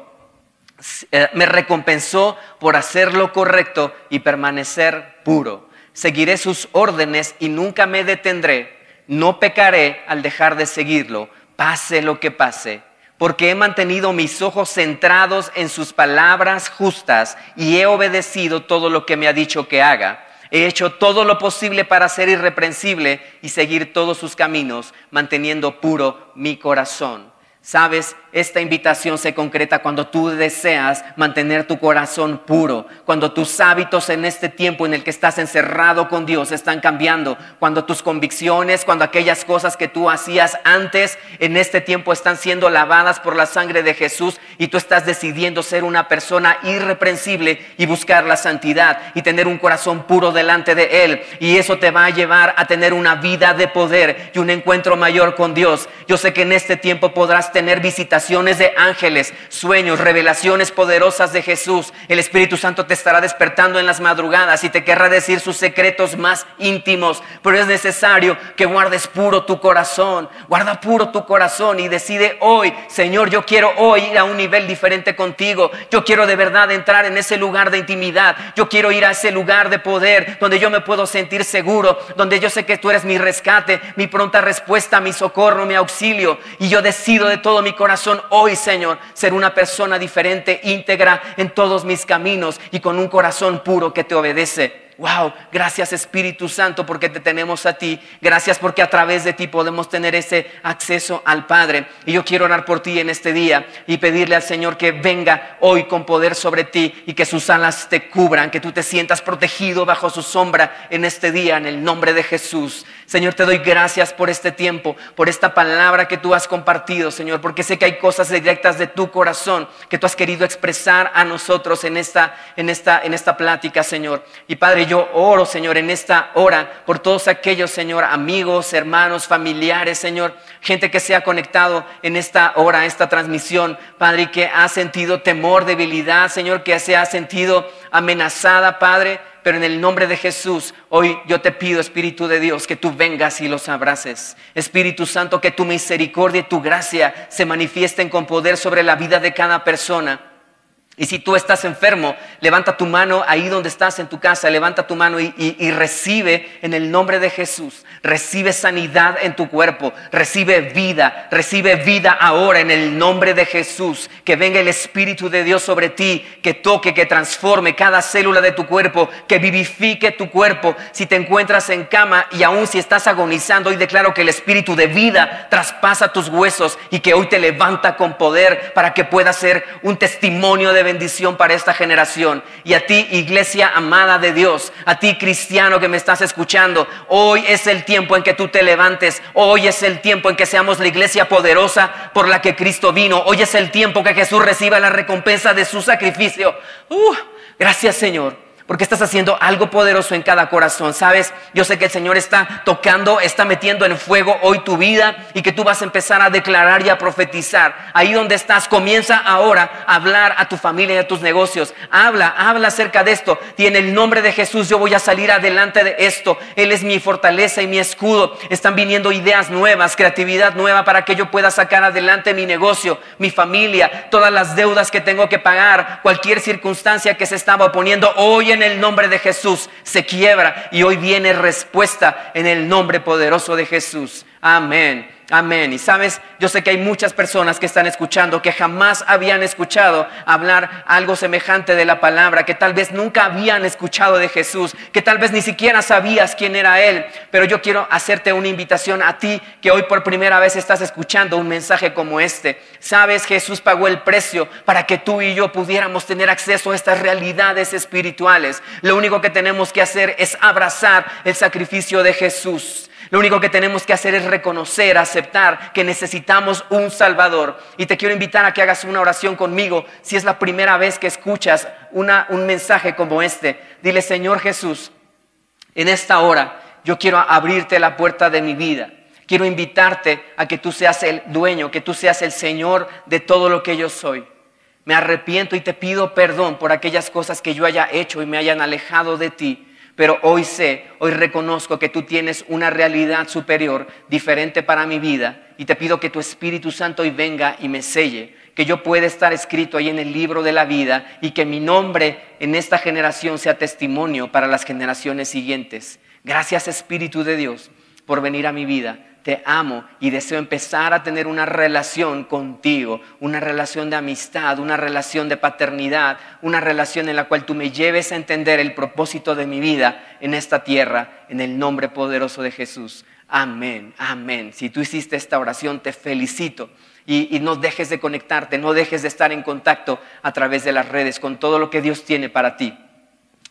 Eh, me recompensó por hacer lo correcto y permanecer puro seguiré sus órdenes y nunca me detendré, no pecaré al dejar de seguirlo, pase lo que pase, porque he mantenido mis ojos centrados en sus palabras justas y he obedecido todo lo que me ha dicho que haga. He hecho todo lo posible para ser irreprensible y seguir todos sus caminos, manteniendo puro mi corazón. Sabes, esta invitación se concreta cuando tú deseas mantener tu corazón puro, cuando tus hábitos en este tiempo en el que estás encerrado con Dios están cambiando, cuando tus convicciones, cuando aquellas cosas que tú hacías antes en este tiempo están siendo lavadas por la sangre de Jesús y tú estás decidiendo ser una persona irreprensible y buscar la santidad y tener un corazón puro delante de Él. Y eso te va a llevar a tener una vida de poder y un encuentro mayor con Dios. Yo sé que en este tiempo podrás tener visitaciones de ángeles, sueños, revelaciones poderosas de Jesús. El Espíritu Santo te estará despertando en las madrugadas y te querrá decir sus secretos más íntimos. Pero es necesario que guardes puro tu corazón. Guarda puro tu corazón y decide hoy, Señor, yo quiero hoy ir a un nivel diferente contigo. Yo quiero de verdad entrar en ese lugar de intimidad. Yo quiero ir a ese lugar de poder donde yo me puedo sentir seguro, donde yo sé que tú eres mi rescate, mi pronta respuesta, mi socorro, mi auxilio. Y yo decido de todo mi corazón hoy, Señor, ser una persona diferente, íntegra en todos mis caminos y con un corazón puro que te obedece. Wow, gracias Espíritu Santo porque te tenemos a ti. Gracias porque a través de ti podemos tener ese acceso al Padre. Y yo quiero orar por ti en este día y pedirle al Señor que venga hoy con poder sobre ti y que sus alas te cubran, que tú te sientas protegido bajo su sombra en este día, en el nombre de Jesús. Señor, te doy gracias por este tiempo, por esta palabra que tú has compartido, Señor, porque sé que hay cosas directas de tu corazón que tú has querido expresar a nosotros en esta, en esta, en esta plática, Señor. Y Padre, yo oro, Señor, en esta hora por todos aquellos, Señor, amigos, hermanos, familiares, Señor, gente que se ha conectado en esta hora, esta transmisión, Padre, que ha sentido temor, debilidad, Señor, que se ha sentido amenazada, Padre. Pero en el nombre de Jesús, hoy yo te pido, Espíritu de Dios, que tú vengas y los abraces. Espíritu Santo, que tu misericordia y tu gracia se manifiesten con poder sobre la vida de cada persona. Y si tú estás enfermo, levanta tu mano ahí donde estás en tu casa, levanta tu mano y, recibe en el nombre de Jesús, recibe sanidad en tu cuerpo, recibe vida, recibe vida ahora en el nombre de Jesús, que venga el Espíritu de Dios sobre ti, que toque, que transforme cada célula de tu cuerpo, que vivifique tu cuerpo. Si te encuentras en cama y aún si estás agonizando, hoy declaro que el Espíritu de vida traspasa tus huesos y que hoy te levanta con poder para que puedas ser un testimonio de bendición para esta generación. Y a ti, iglesia amada de Dios, a ti, cristiano que me estás escuchando, hoy es el tiempo en que tú te levantes, hoy es el tiempo en que seamos la iglesia poderosa por la que Cristo vino, hoy es el tiempo que Jesús reciba la recompensa de su sacrificio. Uh, gracias Señor porque estás haciendo algo poderoso en cada corazón. Sabes, yo sé que el Señor está tocando, está metiendo en fuego hoy tu vida y que tú vas a empezar a declarar y a profetizar. Ahí donde estás, comienza ahora a hablar a tu familia y a tus negocios. Habla, habla acerca de esto. Y en el nombre de Jesús yo voy a salir adelante de esto. Él es mi fortaleza y mi escudo. Están viniendo ideas nuevas, creatividad nueva para que yo pueda sacar adelante mi negocio, mi familia, todas las deudas que tengo que pagar, cualquier circunstancia que se estaba oponiendo hoy en en el nombre de Jesús se quiebra y hoy viene respuesta en el nombre poderoso de Jesús. Amén. Amén. Y sabes, yo sé que hay muchas personas que están escuchando que jamás habían escuchado hablar algo semejante de la palabra, que tal vez nunca habían escuchado de Jesús, que tal vez ni siquiera sabías quién era Él. Pero yo quiero hacerte una invitación a ti que hoy por primera vez estás escuchando un mensaje como este. Sabes, Jesús pagó el precio para que tú y yo pudiéramos tener acceso a estas realidades espirituales. Lo único que tenemos que hacer es abrazar el sacrificio de Jesús. Lo único que tenemos que hacer es reconocer, aceptar que necesitamos un Salvador. Y te quiero invitar a que hagas una oración conmigo si es la primera vez que escuchas un mensaje como este. Dile, Señor Jesús, en esta hora yo quiero abrirte la puerta de mi vida. Quiero invitarte a que tú seas el dueño, que tú seas el Señor de todo lo que yo soy. Me arrepiento y te pido perdón por aquellas cosas que yo haya hecho y me hayan alejado de ti pero hoy sé, hoy reconozco que tú tienes una realidad superior, diferente para mi vida, y te pido que tu Espíritu Santo hoy venga y me selle, que yo pueda estar escrito ahí en el libro de la vida y que mi nombre en esta generación sea testimonio para las generaciones siguientes. Gracias Espíritu de Dios por venir a mi vida te amo y deseo empezar a tener una relación contigo, una relación de amistad, una relación de paternidad, una relación en la cual tú me lleves a entender el propósito de mi vida en esta tierra, en el nombre poderoso de Jesús. Amén, amén. Si tú hiciste esta oración, te felicito. Y, no dejes de conectarte, no dejes de estar en contacto a través de las redes con todo lo que Dios tiene para ti.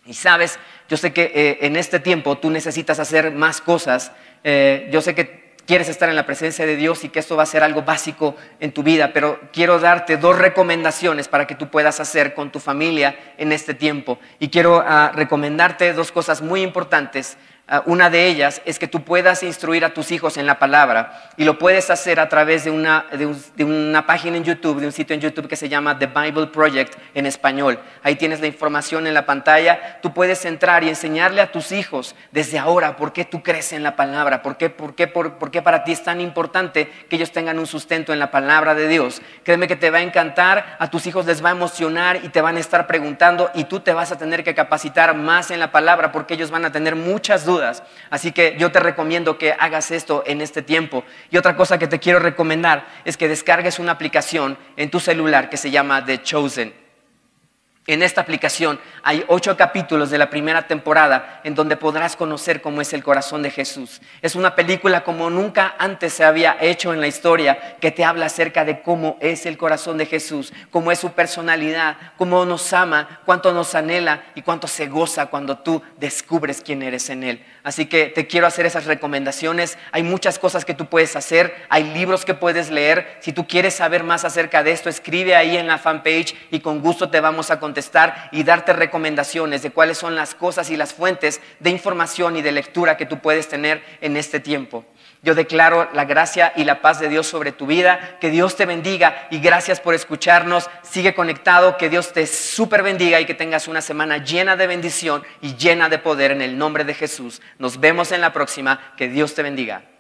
Y sabes, yo sé que eh, en este tiempo tú necesitas hacer más cosas. Eh, yo sé que quieres estar en la presencia de Dios y que esto va a ser algo básico en tu vida, pero quiero darte dos recomendaciones para que tú puedas hacer con tu familia en este tiempo. Y quiero ah, recomendarte dos cosas muy importantes una de ellas es que tú puedas instruir a tus hijos en la palabra y lo puedes hacer a través de una, de, una, página en YouTube, de un sitio en YouTube que se llama The Bible Project en español. Ahí tienes la información en la pantalla. Tú puedes entrar y enseñarle a tus hijos desde ahora por qué tú crees en la palabra, por qué, por qué, por, por qué para ti es tan importante que ellos tengan un sustento en la palabra de Dios. Créeme que te va a encantar, a tus hijos les va a emocionar y te van a estar preguntando y tú te vas a tener que capacitar más en la palabra porque ellos van a tener muchas dudas Así que yo te recomiendo que hagas esto en este tiempo. Y otra cosa que te quiero recomendar es que descargues una aplicación en tu celular que se llama The Chosen. En esta aplicación hay ocho capítulos de la primera temporada en donde podrás conocer cómo es el corazón de Jesús. Es una película como nunca antes se había hecho en la historia que te habla acerca de cómo es el corazón de Jesús, cómo es su personalidad, cómo nos ama, cuánto nos anhela y cuánto se goza cuando tú descubres quién eres en Él. Así que te quiero hacer esas recomendaciones. Hay muchas cosas que tú puedes hacer, hay libros que puedes leer. Si tú quieres saber más acerca de esto, escribe ahí en la fanpage y con gusto te vamos a contestar y darte recomendaciones de cuáles son las cosas y las fuentes de información y de lectura que tú puedes tener en este tiempo. Yo declaro la gracia y la paz de Dios sobre tu vida, que Dios te bendiga y gracias por escucharnos. Sigue conectado, que Dios te super bendiga y que tengas una semana llena de bendición y llena de poder en el nombre de Jesús. Nos vemos en la próxima, que Dios te bendiga.